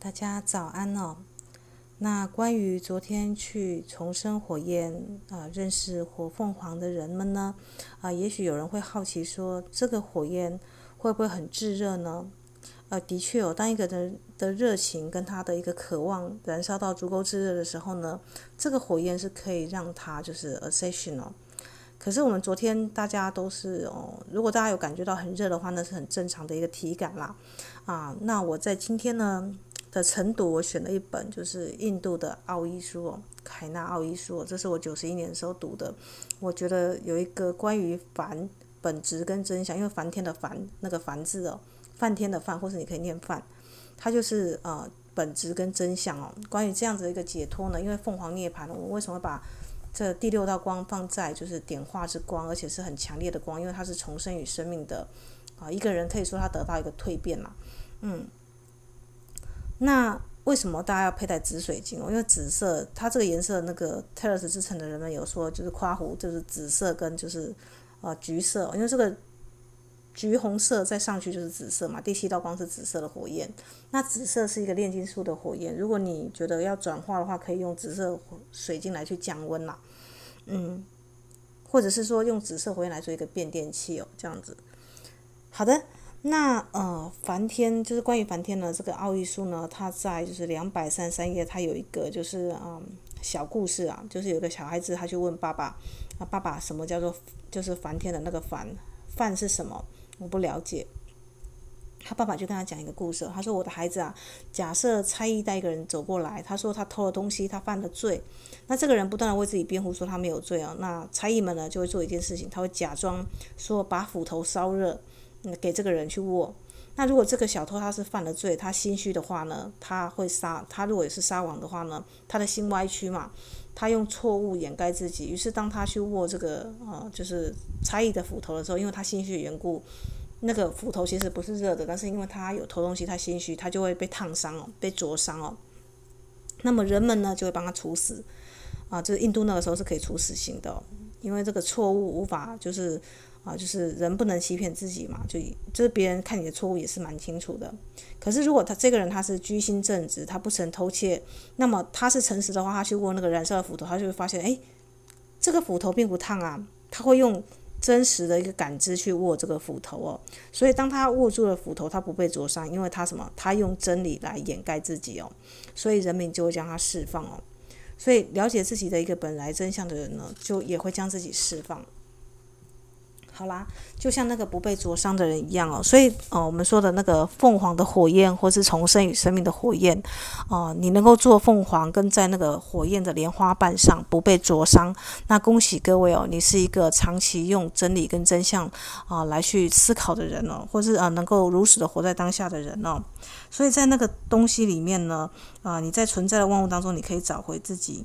大家早安哦。那关于昨天去重生火焰啊、认识火凤凰的人们呢，啊、也许有人会好奇说，这个火焰会不会很炙热呢？呃，的确哦，当一个人的热情跟他的一个渴望燃烧到足够炙热的时候呢，这个火焰是可以让他就是 ascension。可是我们昨天大家都是哦，如果大家有感觉到很热的话，那是很正常的一个体感啦。啊，那我在今天呢的晨读，我选了一本就是印度的奥义书哦，凯纳奥义书，这是我九十一年的时候读的。我觉得有一个关于梵本质跟真相，因为梵天的梵那个梵字哦，梵天的梵，或是你可以念梵，它就是呃本质跟真相哦。关于这样子的一个解脱呢，因为凤凰涅槃，我为什么把这第六道光放在就是点化之光，而且是很强烈的光，因为它是重生与生命的啊，一个人可以说他得到一个蜕变嘛，嗯，那为什么大家要佩戴紫水晶？因为紫色，它这个颜色，那个泰勒斯之城的人们有说，就是夸胡，就是紫色跟就是呃橘色，因为这个。橘红色再上去就是紫色嘛，第七道光是紫色的火焰。那紫色是一个炼金术的火焰，如果你觉得要转化的话，可以用紫色水晶来去降温啦，嗯，或者是说用紫色火焰来做一个变电器哦，这样子。好的，那呃，梵天就是关于梵天的这个奥义书呢，它在就是两百三十三页，它有一个就是嗯小故事啊，就是有个小孩子他去问爸爸啊，爸爸什么叫做就是梵天的那个梵，梵是什么？我不了解，他爸爸就跟他讲一个故事。他说：“我的孩子啊，假设差役带一个人走过来，他说他偷了东西，他犯了罪。那这个人不断的为自己辩护，说他没有罪啊。那差役们呢，就会做一件事情，他会假装说把斧头烧热，给这个人去握。那如果这个小偷他是犯了罪，他心虚的话呢，他会杀。他如果也是撒网的话呢，他的心歪曲嘛，他用错误掩盖自己。于是当他去握这个呃，就是差役的斧头的时候，因为他心虚的缘故，那个斧头其实不是热的，但是因为他有偷东西，他心虚，他就会被烫伤哦，被灼伤哦。那么人们呢就会帮他处死啊，就是印度那个时候是可以处死刑的，因为这个错误无法就是。啊，就是人不能欺骗自己嘛，就就是别人看你的错误也是蛮清楚的。可是如果他这个人他是居心正直，他不曾偷窃，那么他是诚实的话，他去握那个燃烧的斧头，他就会发现，哎，这个斧头并不烫啊。他会用真实的一个感知去握这个斧头哦。所以当他握住了斧头，他不被灼伤，因为他什么？他用真理来掩盖自己哦。所以人民就会将他释放哦。所以了解自己的一个本来真相的人呢，就也会将自己释放。好啦，就像那个不被灼伤的人一样哦，所以哦，我们说的那个凤凰的火焰，或是重生与生命的火焰，哦，你能够做凤凰，跟在那个火焰的莲花瓣上不被灼伤，那恭喜各位哦，你是一个长期用真理跟真相啊来去思考的人哦，或是啊能够如实的活在当下的人哦，所以在那个东西里面呢，啊你在存在的万物当中，你可以找回自己。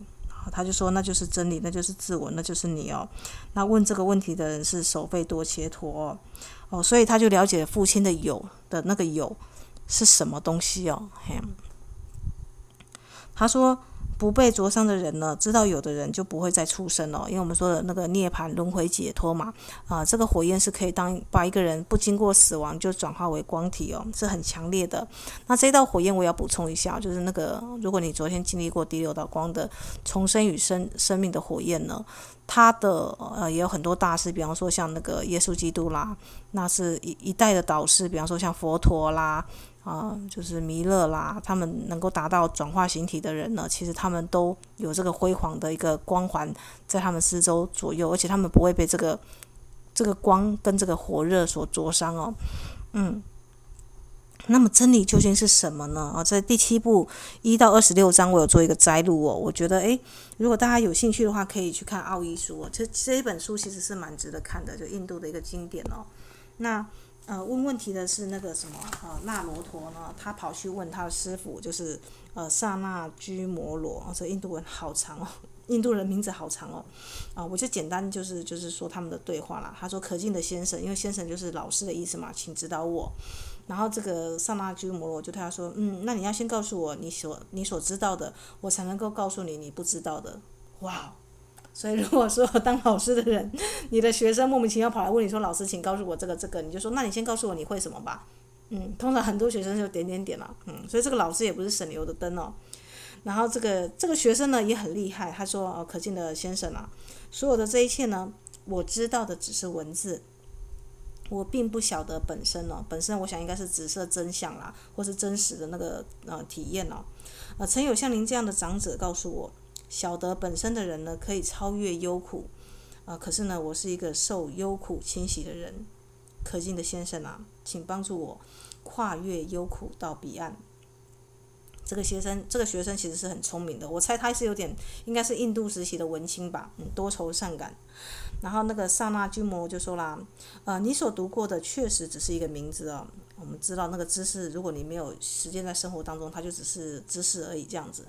他就说：“那就是真理，那就是自我，那就是你哦。”那问这个问题的人是首吠多切陀哦，哦，所以他就了解父亲的有的那个有是什么东西哦。嘿，他说。不被灼伤的人呢，知道有的人就不会再出生了，因为我们说的那个涅槃轮回解脱嘛，啊，这个火焰是可以当把一个人不经过死亡就转化为光体哦，是很强烈的。那这道火焰我要补充一下，就是那个如果你昨天经历过第六道光的重生与生生命的火焰呢，它的呃也有很多大师，比方说像那个耶稣基督啦，那是一一代的导师，比方说像佛陀啦。啊，就是弥勒啦，他们能够达到转化形体的人呢，其实他们都有这个辉煌的一个光环在他们四周左右，而且他们不会被这个这个光跟这个火热所灼伤哦。嗯，那么真理究竟是什么呢？啊，在第七部一到二十六章，我有做一个摘录哦。我觉得，诶，如果大家有兴趣的话，可以去看奥义书哦。这这一本书其实是蛮值得看的，就印度的一个经典哦。那。呃，问问题的是那个什么呃，那罗陀呢？他跑去问他的师傅，就是呃，萨那居摩罗。这印度文好长哦，印度人名字好长哦。啊、我就简单就是就是说他们的对话啦。他说：“可敬的先生，因为先生就是老师的意思嘛，请指导我。”然后这个萨那居摩罗就对他说：“嗯，那你要先告诉我你所你所知道的，我才能够告诉你你不知道的。”哇！所以，如果说当老师的人，你的学生莫名其妙跑来问你说：“老师，请告诉我这个这个。”你就说：“那你先告诉我你会什么吧。”嗯，通常很多学生就点点点了，嗯，所以这个老师也不是省油的灯哦。然后这个这个学生呢也很厉害，他说：“哦，可敬的先生啊，所有的这一切呢，我知道的只是文字，我并不晓得本身哦。本身我想应该是紫色真相啦，或是真实的那个呃体验哦。呃，曾有像您这样的长者告诉我，晓得本身的人呢，可以超越忧苦。啊、可是呢，我是一个受忧苦侵袭的人。可敬的先生啊，请帮助我跨越忧苦到彼岸。”这个学生，这个学生其实是很聪明的。我猜他是有点，应该是印度时期的文青吧，嗯，多愁善感。然后那个刹那君摩就说啦，呃，你所读过的确实只是一个名字哦。我们知道那个知识，如果你没有实践在生活当中，它就只是知识而已这样子。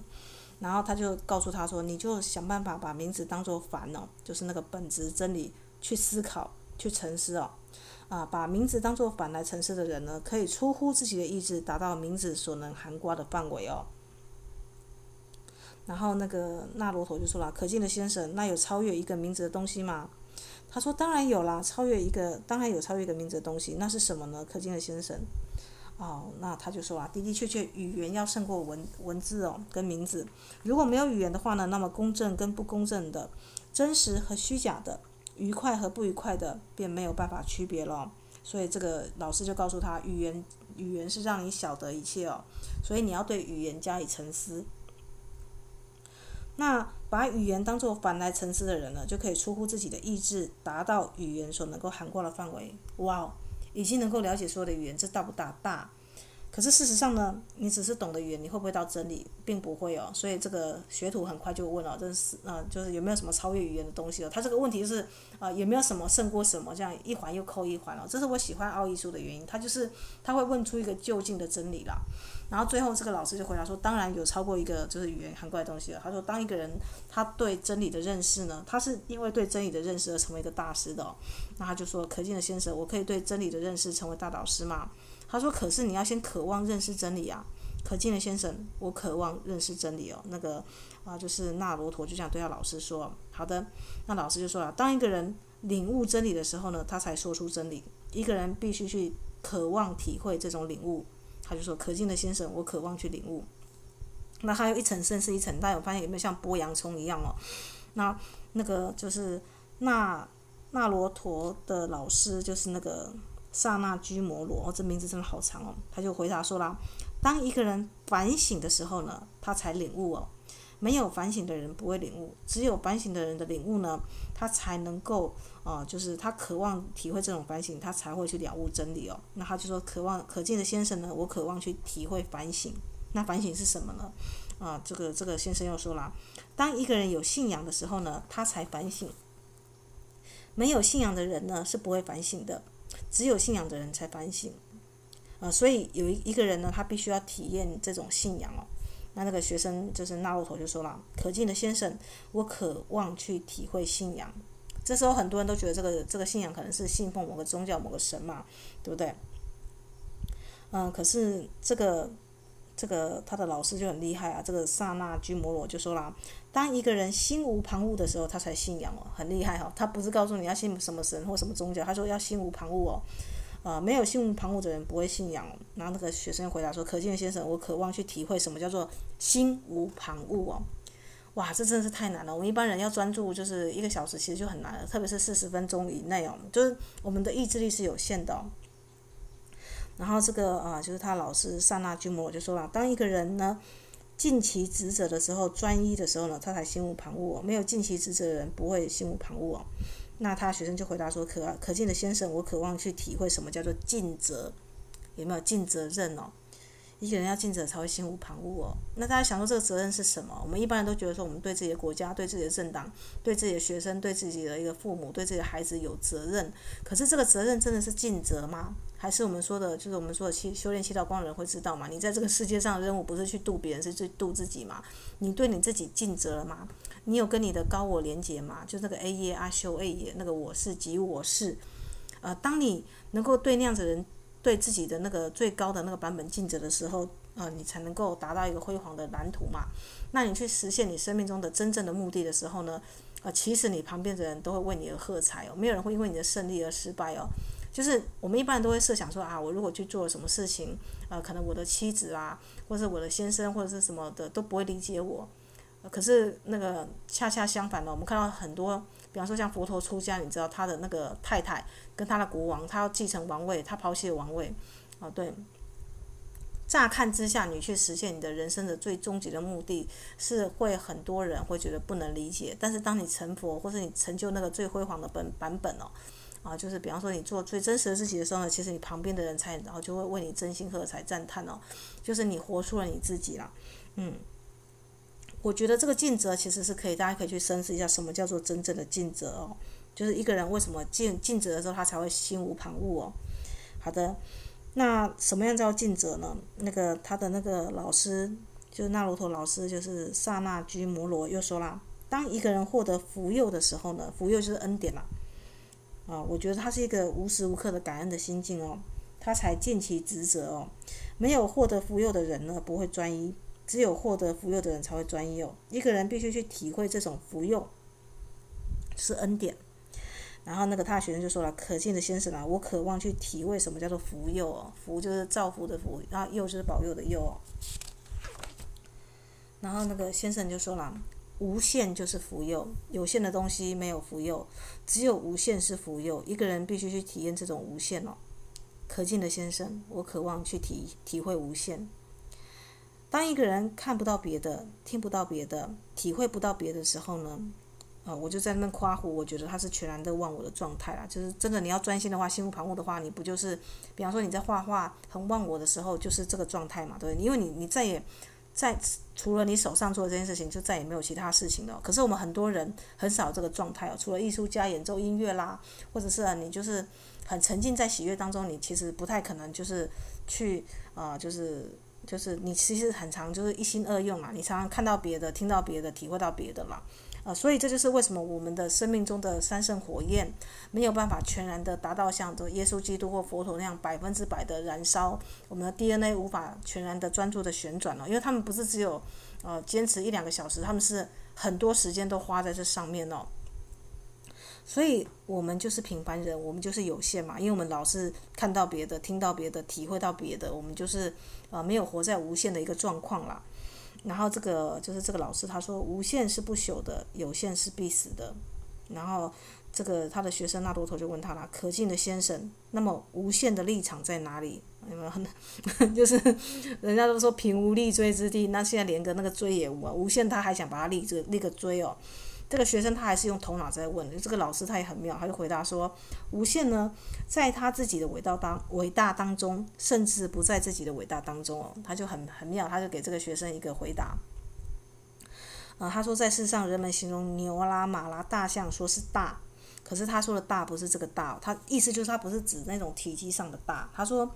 然后他就告诉他说，你就想办法把名字当做梵哦，就是那个本质真理去思考，去沉思哦。啊，把名字当做反来沉思的人呢，可以出乎自己的意志，达到名字所能涵盖的范围哦。然后那个那罗陀就说了：“可敬的先生，那有超越一个名字的东西吗？”他说：“当然有啦，超越一个，当然有超越一个名字的东西。那是什么呢？可敬的先生。”哦，那他就说啊，的的确确，语言要胜过文文字哦，跟名字。如果没有语言的话呢，那么公正跟不公正的，真实和虚假的。愉快和不愉快的便没有办法区别了，所以这个老师就告诉他，语言语言是让你晓得一切哦，所以你要对语言加以沉思。那把语言当作反来沉思的人呢，就可以出乎自己的意志，达到语言所能够涵盖的范围。哇，已经能够了解所有的语言，这大不大？大。可是事实上呢，你只是懂得语言，你会不会到真理，并不会哦。所以这个学徒很快就问了，这是啊、呃，就是有没有什么超越语言的东西哦？他这个问题就是啊、呃，有没有什么胜过什么？这样一环又扣一环哦。这是我喜欢奥义书的原因，他就是他会问出一个就近的真理啦。然后最后这个老师就回答说，当然有超过一个就是语言涵盖的东西了。他说，当一个人他对真理的认识呢，他是因为对真理的认识而成为一个大师的。那他就说，可敬的先生，我可以对真理的认识成为大导师吗？他说：“可是你要先渴望认识真理啊，可敬的先生，我渴望认识真理哦。那个啊，就是那罗陀就这样对他老师说。好的，那老师就说了，当一个人领悟真理的时候呢，他才说出真理。一个人必须去渴望体会这种领悟。他就说，可敬的先生，我渴望去领悟。那还有一层深是一层，但我发现有没有像剥洋葱一样哦？那那个就是那那罗陀的老师，就是那个。”刹那居摩罗，这名字真的好长哦。他就回答说啦：“当一个人反省的时候呢，他才领悟哦。没有反省的人不会领悟，只有反省的人的领悟呢，他才能够哦、呃，就是他渴望体会这种反省，他才会去了悟真理哦。那他就说：渴望可敬的先生呢，我渴望去体会反省。那反省是什么呢？啊、这个这个先生又说啦：当一个人有信仰的时候呢，他才反省。没有信仰的人呢，是不会反省的。”只有信仰的人才反省，呃，所以有一一个人呢，他必须要体验这种信仰哦。那那个学生就是纳洛陀就说了：“可敬的先生，我渴望去体会信仰。”这时候很多人都觉得这个这个信仰可能是信奉某个宗教、某个神嘛，对不对？嗯、可是这个这个他的老师就很厉害啊。这个刹那居摩罗就说啦：“当一个人心无旁骛的时候，他才信仰哦，很厉害哈、哦。他不是告诉你要信什么神或什么宗教，他说要心无旁骛哦。啊、呃，没有心无旁骛的人不会信仰。然后那个学生回答说：‘可敬先生，我渴望去体会什么叫做心无旁骛哦。’哇，这真的是太难了。我们一般人要专注就是一个小时，其实就很难了，特别是四十分钟以内哦，就是我们的意志力是有限的、然后这个啊，就是他老师刹那君摩就说了：当一个人呢，尽其职责的时候，专一的时候呢，他才心无旁骛哦。没有尽其职责的人不会心无旁骛哦。那他学生就回答说：“可可敬的先生，我渴望去体会什么叫做尽责，有没有尽责任哦？一个人要尽责才会心无旁骛哦。那大家想说这个责任是什么？我们一般人都觉得说，我们对自己的国家、对自己的政党、对自己的学生、对自己的一个父母、对自己的孩子有责任。可是这个责任真的是尽责吗？”还是我们说的，就是我们说的七修炼七道光的人会知道嘛？你在这个世界上的任务不是去度别人，是去度自己嘛？你对你自己尽责了吗？你有跟你的高我连接吗？就那个 A 耶阿修 A 耶那个我是即我是，呃，当你能够对那样子的人对自己的那个最高的那个版本尽责的时候，呃，你才能够达到一个辉煌的蓝图嘛？那你去实现你生命中的真正的目的的时候呢？呃，其实你旁边的人都会为你而喝彩哦，没有人会因为你的胜利而失败哦。就是我们一般都会设想说啊，我如果去做什么事情，呃，可能我的妻子啊，或者是我的先生或者是什么的都不会理解我。可是那个恰恰相反呢，我们看到很多，比方说像佛陀出家，你知道他的那个太太跟他的国王，他要继承王位，他抛弃王位，哦，对。乍看之下，你去实现你的人生的最终极的目的，是会很多人会觉得不能理解。但是当你成佛，或是你成就那个最辉煌的本版本哦，啊，就是比方说你做最真实的自己的时候呢，其实你旁边的人才然后就会为你真心喝彩赞叹哦，就是你活出了你自己了，嗯。我觉得这个尽责其实是可以，大家可以去深思一下，什么叫做真正的尽责哦？就是一个人为什么尽尽责的时候，他才会心无旁骛哦？好的，那什么样叫尽责呢？那个他的那个老师，就是那罗陀老师，就是萨那居摩罗又说啦，当一个人获得福佑的时候呢，福佑就是恩典啦。啊，我觉得他是一个无时无刻的感恩的心境哦，他才尽其职责哦。没有获得福佑的人呢，不会专一。只有获得福佑的人才会专一哦。一个人必须去体会这种福佑是恩典。然后那个他的学生就说了：“可敬的先生啊，我渴望去体会什么叫做福佑哦。福就是造福的福，然后佑就是保佑的佑哦。”然后那个先生就说了：“无限就是福佑，有限的东西没有福佑，只有无限是福佑。一个人必须去体验这种无限哦。可敬的先生，我渴望去体体会无限。”当一个人看不到别的，听不到别的，体会不到别的时候呢，啊，我就在那夸胡，我觉得他是全然的忘我的状态啦。就是真的，你要专心的话，心无旁骛的话，你不就是，比方说你在画画很忘我的时候，就是这个状态嘛，对？因为你你再也在除了你手上做的这件事情，就再也没有其他事情了。可是我们很多人很少这个状态哦，除了艺术家演奏音乐啦，或者是啊，你就是很沉浸在喜悦当中，你其实不太可能就是去啊，就是。就是你其实很常就是一心二用啊，你常常看到别的，听到别的，体会到别的嘛，呃，所以这就是为什么我们的生命中的三圣火焰没有办法全然的达到像这耶稣基督或佛陀那样百分之百的燃烧，我们的 DNA 无法全然的专注的旋转了，因为他们不是只有呃坚持一两个小时，他们是很多时间都花在这上面哦。所以，我们就是平凡人，我们就是有限嘛。因为我们老是看到别的，听到别的，体会到别的，我们就是呃没有活在无限的一个状况啦。然后这个就是这个老师他说，无限是不朽的，有限是必死的。然后这个他的学生那多头就问他了：“可敬的先生，那么无限的立场在哪里？有没有？就是人家都说平无立锥之地，那现在连个那个锥也无啊，无限他还想把它立这立个锥哦。”这个学生他还是用头脑在问，这个老师他也很妙，他就回答说：无限呢，在他自己的伟大当伟大当中，甚至不在自己的伟大当中哦，他就很很妙，他就给这个学生一个回答。呃，他说在世上人们形容牛啦、马啦、大象说是大，可是他说的大不是这个大，他意思就是他不是指那种体积上的大，他说。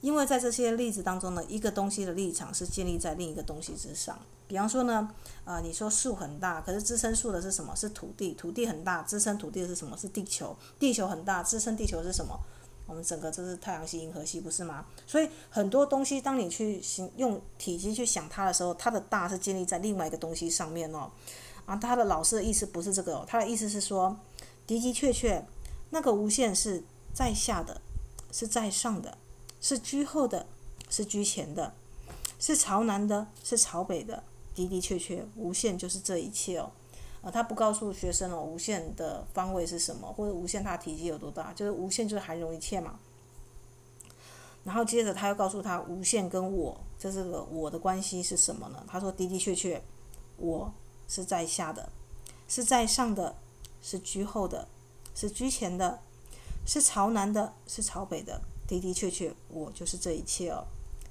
因为在这些例子当中呢，一个东西的立场是建立在另一个东西之上。比方说呢，呃，你说树很大，可是支撑树的是什么？是土地。土地很大，支撑土地的是什么？是地球。地球很大，支撑地球是什么？我们整个这是太阳系、银河系，不是吗？所以很多东西，当你去形用体积去想它的时候，它的大是建立在另外一个东西上面哦。啊，他的老师的意思不是这个哦，他的意思是说，的的确确，那个无限是在下的，是在上的。是居后的，是居前的，是朝南的，是朝北的，的的确确，无限就是这一切哦。呃，他不告诉学生哦，无限的方位是什么，或者无限它体积有多大，就是无限就是含容一切嘛。然后接着他又告诉他，无限跟我，这是个我的关系是什么呢？他说的的确确，我是在下的，是在上的，是居后的，是居前的，是朝南的，是朝北的。的的确确，我就是这一切哦。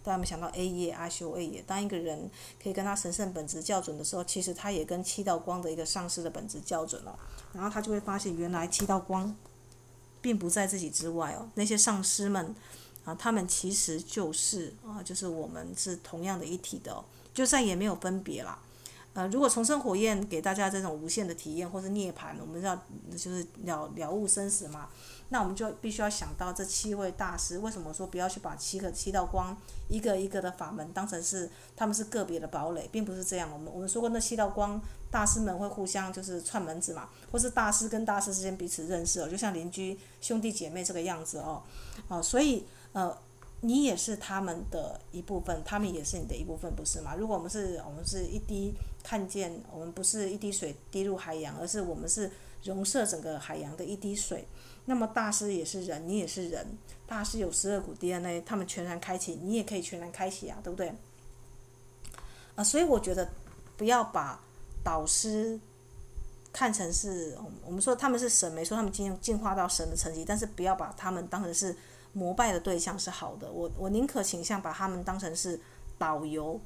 大家有没想到 A 耶阿修 A 耶？当一个人可以跟他神圣本质校准的时候，其实他也跟七道光的一个上师的本质校准了。然后他就会发现，原来七道光并不在自己之外哦。那些上师们啊，他们其实就是啊，就是我们是同样的一体的，就再也没有分别了。呃，如果重生火焰给大家这种无限的体验或是涅槃，我们要就是了了悟生死嘛，那我们就必须要想到这七位大师，为什么说不要去把七个七道光一个一个的法门当成是他们是个别的堡垒，并不是这样。我们我们说过那七道光大师们会互相就是串门子嘛，或是大师跟大师之间彼此认识哦，就像邻居兄弟姐妹这个样子哦，哦，所以呃。你也是他们的一部分，他们也是你的一部分，不是吗？如果我们是，我们是一滴看见，我们不是一滴水滴入海洋，而是我们是融摄整个海洋的一滴水。那么大师也是人，你也是人，大师有十二股 DNA，他们全然开启，你也可以全然开启啊，对不对？啊，所以我觉得不要把导师看成是，我们说他们是神，没说他们进进化到神的层级，但是不要把他们当成是。膜拜的对象是好的，我我宁可倾向把他们当成是导游。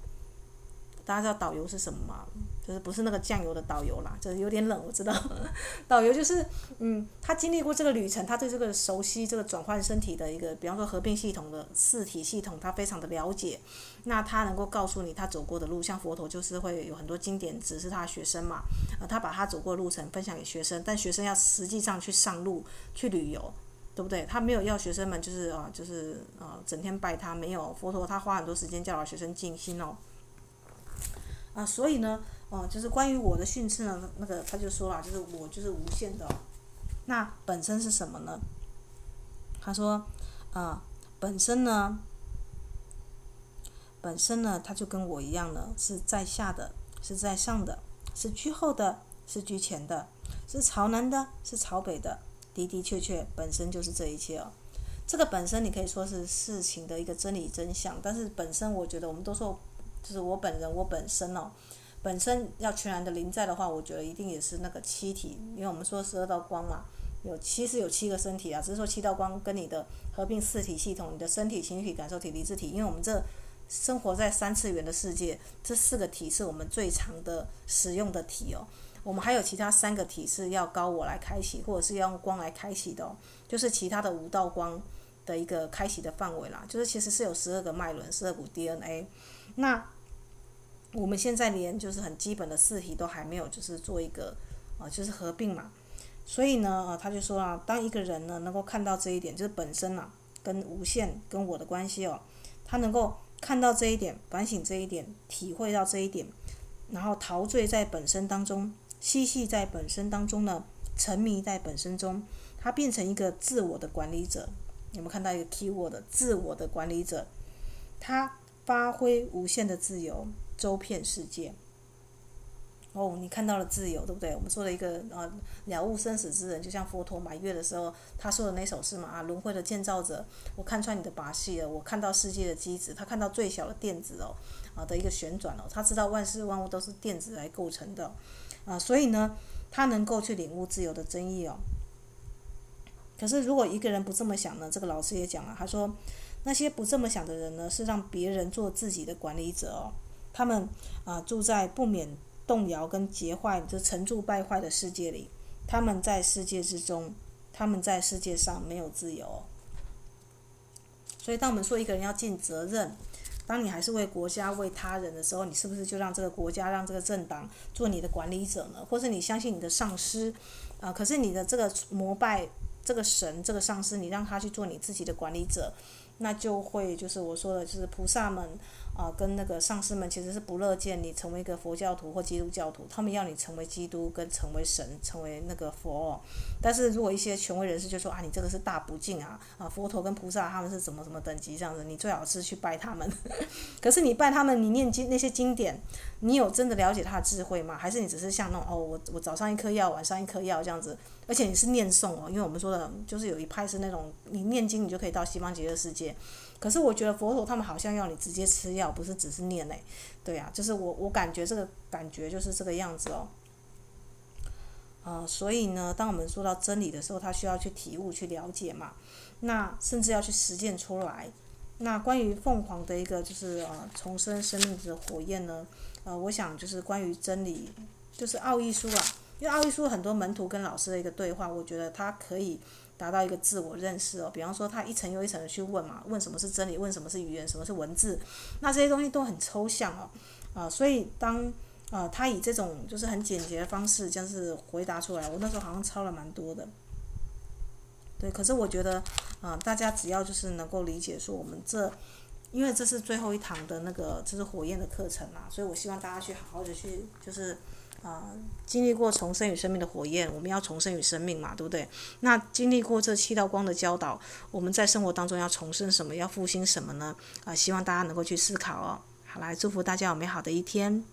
大家知道导游是什么吗？就是不是那个酱油的导游啦，就是有点冷，我知道。导游就是，嗯，他经历过这个旅程，他对这个熟悉这个转换身体的一个，比方说合并系统的四体系统，他非常的了解。那他能够告诉你他走过的路，像佛陀就是会有很多经典指示他的学生嘛，呃，他把他走过的路程分享给学生，但学生要实际上去上路去旅游。对不对？他没有要学生们就是啊，就是啊，整天拜他。没有佛陀，他花很多时间教导学生静心哦。啊，所以呢，哦，就是关于我的训斥呢，那个他就说了，就是我就是无限的。那本身是什么呢？他说，啊，本身呢，本身呢，他就跟我一样呢，是在下的，是在上的，是居后的，是居前的，是朝南的，是朝北的。的的确确，本身就是这一切哦。这个本身你可以说是事情的一个真理真相，但是本身我觉得我们都说，就是我本人我本身哦，本身要全然的临在的话，我觉得一定也是那个七体，因为我们说十二道光嘛，有其实有七个身体啊，只是说七道光跟你的合并四体系统，你的身体、情绪体、感受体、理智体，因为我们这生活在三次元的世界，这四个体是我们最常的使用的体哦。我们还有其他三个体是要高我来开启，或者是要用光来开启的哦，就是其他的五道光的一个开启的范围啦。就是其实是有十二个脉轮，十二股 DNA。那我们现在连就是很基本的四体都还没有，就是做一个啊，就是合并嘛。所以呢，他就说啊，当一个人呢能够看到这一点，就是本身啊跟无限跟我的关系哦，他能够看到这一点，反省这一点，体会到这一点，然后陶醉在本身当中。嬉戏在本身当中呢，沉迷在本身中，他变成一个自我的管理者。你们看到一个 keyword？自我的管理者，他发挥无限的自由，周遍世界。哦，你看到了自由，对不对？我们说了一个啊，了悟生死之人，就像佛陀满月的时候，他说的那首诗嘛啊，轮回的建造者，我看穿你的把戏了，我看到世界的机子，他看到最小的电子哦，啊的一个旋转哦，他知道万事万物都是电子来构成的。啊，所以呢，他能够去领悟自由的真义哦。可是，如果一个人不这么想呢？这个老师也讲了，他说，那些不这么想的人呢，是让别人做自己的管理者哦。他们啊，住在不免动摇跟结坏，就成住败坏的世界里。他们在世界之中，他们在世界上没有自由。所以，当我们说一个人要尽责任。当你还是为国家、为他人的时候，你是不是就让这个国家、让这个政党做你的管理者呢？或是你相信你的上司，啊、可是你的这个膜拜这个神、这个上司，你让他去做你自己的管理者，那就会就是我说的，就是菩萨们。啊，跟那个上师们其实是不乐见你成为一个佛教徒或基督教徒，他们要你成为基督跟成为神，成为那个佛。但是如果一些权威人士就说啊，你这个是大不敬啊，啊，佛陀跟菩萨他们是怎么怎么等级这样子，你最好是去拜他们。可是你拜他们，你念经那些经典，你有真的了解他的智慧吗？还是你只是像那种哦，我我早上一颗药，晚上一颗药这样子？而且你是念诵哦，因为我们说的，就是有一派是那种你念经你就可以到西方极乐世界。可是我觉得佛陀他们好像要你直接吃药，不是只是念嘞，对啊，就是我我感觉这个感觉就是这个样子哦。呃，所以呢，当我们说到真理的时候，他需要去体悟、去了解嘛，那甚至要去实践出来。那关于凤凰的一个就是呃重生生命的火焰呢，呃，我想就是关于真理，就是奥义书啊，因为奥义书很多门徒跟老师的一个对话，我觉得他可以。达到一个自我认识哦，比方说他一层又一层的去问嘛，问什么是真理，问什么是语言，什么是文字，那这些东西都很抽象哦，啊，所以当呃，他以这种就是很简洁的方式，就是回答出来。我那时候好像抄了蛮多的。对，可是我觉得，啊、大家只要就是能够理解说我们这，因为这是最后一堂的那个就是火焰的课程嘛，所以我希望大家去好好的去就是，啊、经历过重生与生命的火焰，我们要重生与生命嘛，对不对？那经历过这七道光的教导，我们在生活当中要重生什么，要复兴什么呢？啊、希望大家能够去思考哦。好，来祝福大家有美好的一天。